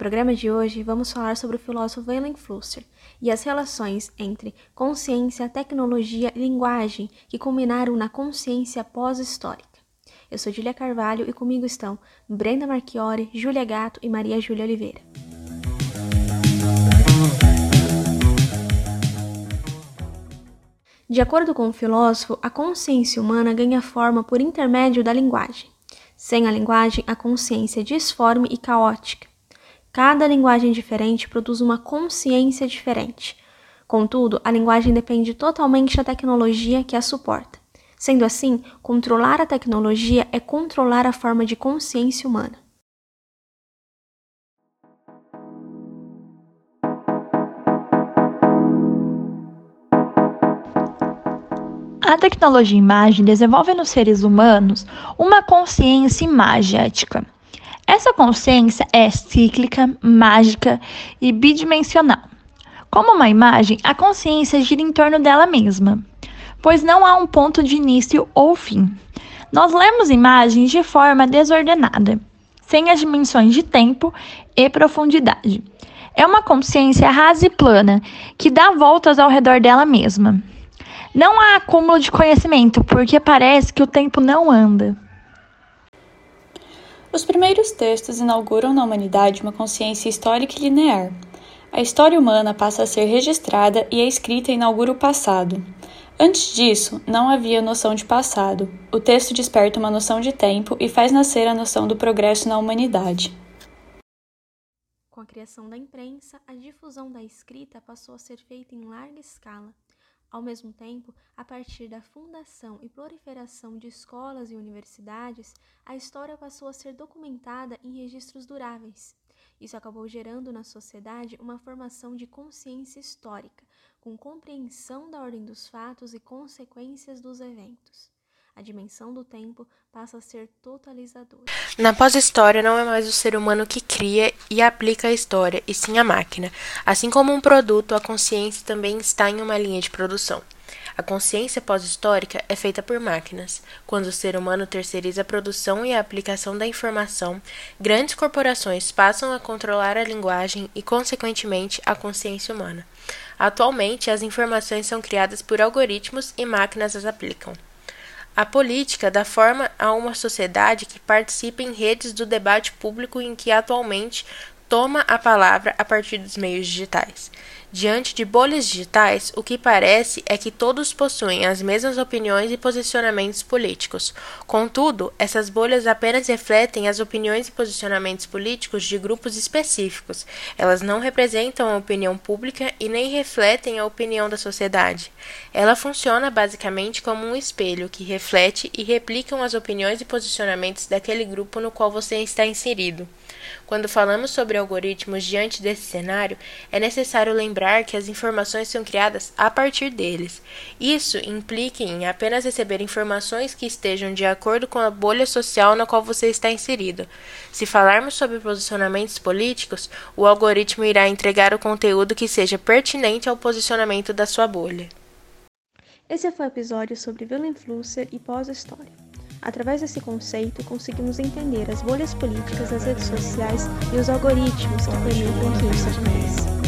programa de hoje, vamos falar sobre o filósofo Wilhelm Flusser e as relações entre consciência, tecnologia e linguagem que culminaram na consciência pós-histórica. Eu sou Julia Carvalho e comigo estão Brenda Marchiori, Júlia Gato e Maria Júlia Oliveira. De acordo com o filósofo, a consciência humana ganha forma por intermédio da linguagem. Sem a linguagem, a consciência é disforme e caótica. Cada linguagem diferente produz uma consciência diferente. Contudo, a linguagem depende totalmente da tecnologia que a suporta. Sendo assim, controlar a tecnologia é controlar a forma de consciência humana. A tecnologia imagem desenvolve nos seres humanos uma consciência imagética. Essa consciência é cíclica, mágica e bidimensional. Como uma imagem, a consciência gira em torno dela mesma, pois não há um ponto de início ou fim. Nós lemos imagens de forma desordenada, sem as dimensões de tempo e profundidade. É uma consciência rasa e plana que dá voltas ao redor dela mesma. Não há acúmulo de conhecimento, porque parece que o tempo não anda. Os primeiros textos inauguram na humanidade uma consciência histórica e linear. A história humana passa a ser registrada e a escrita inaugura o passado. Antes disso, não havia noção de passado. O texto desperta uma noção de tempo e faz nascer a noção do progresso na humanidade. Com a criação da imprensa, a difusão da escrita passou a ser feita em larga escala. Ao mesmo tempo, a partir da fundação e proliferação de escolas e universidades, a história passou a ser documentada em registros duráveis. Isso acabou gerando na sociedade uma formação de consciência histórica, com compreensão da ordem dos fatos e consequências dos eventos a dimensão do tempo passa a ser totalizadora. Na pós-história, não é mais o ser humano que cria e aplica a história, e sim a máquina. Assim como um produto, a consciência também está em uma linha de produção. A consciência pós-histórica é feita por máquinas. Quando o ser humano terceiriza a produção e a aplicação da informação, grandes corporações passam a controlar a linguagem e, consequentemente, a consciência humana. Atualmente, as informações são criadas por algoritmos e máquinas as aplicam. A política dá forma a uma sociedade que participa em redes do debate público em que atualmente toma a palavra a partir dos meios digitais. Diante de bolhas digitais, o que parece é que todos possuem as mesmas opiniões e posicionamentos políticos. Contudo, essas bolhas apenas refletem as opiniões e posicionamentos políticos de grupos específicos. Elas não representam a opinião pública e nem refletem a opinião da sociedade. Ela funciona basicamente como um espelho que reflete e replica as opiniões e posicionamentos daquele grupo no qual você está inserido. Quando falamos sobre algoritmos diante desse cenário, é necessário lembrar que as informações são criadas a partir deles. Isso implica em apenas receber informações que estejam de acordo com a bolha social na qual você está inserido. Se falarmos sobre posicionamentos políticos, o algoritmo irá entregar o conteúdo que seja pertinente ao posicionamento da sua bolha. Esse foi o episódio sobre Willem Flusser e pós-história. Através desse conceito, conseguimos entender as bolhas políticas das redes sociais e os algoritmos que permitem que isso aconteça.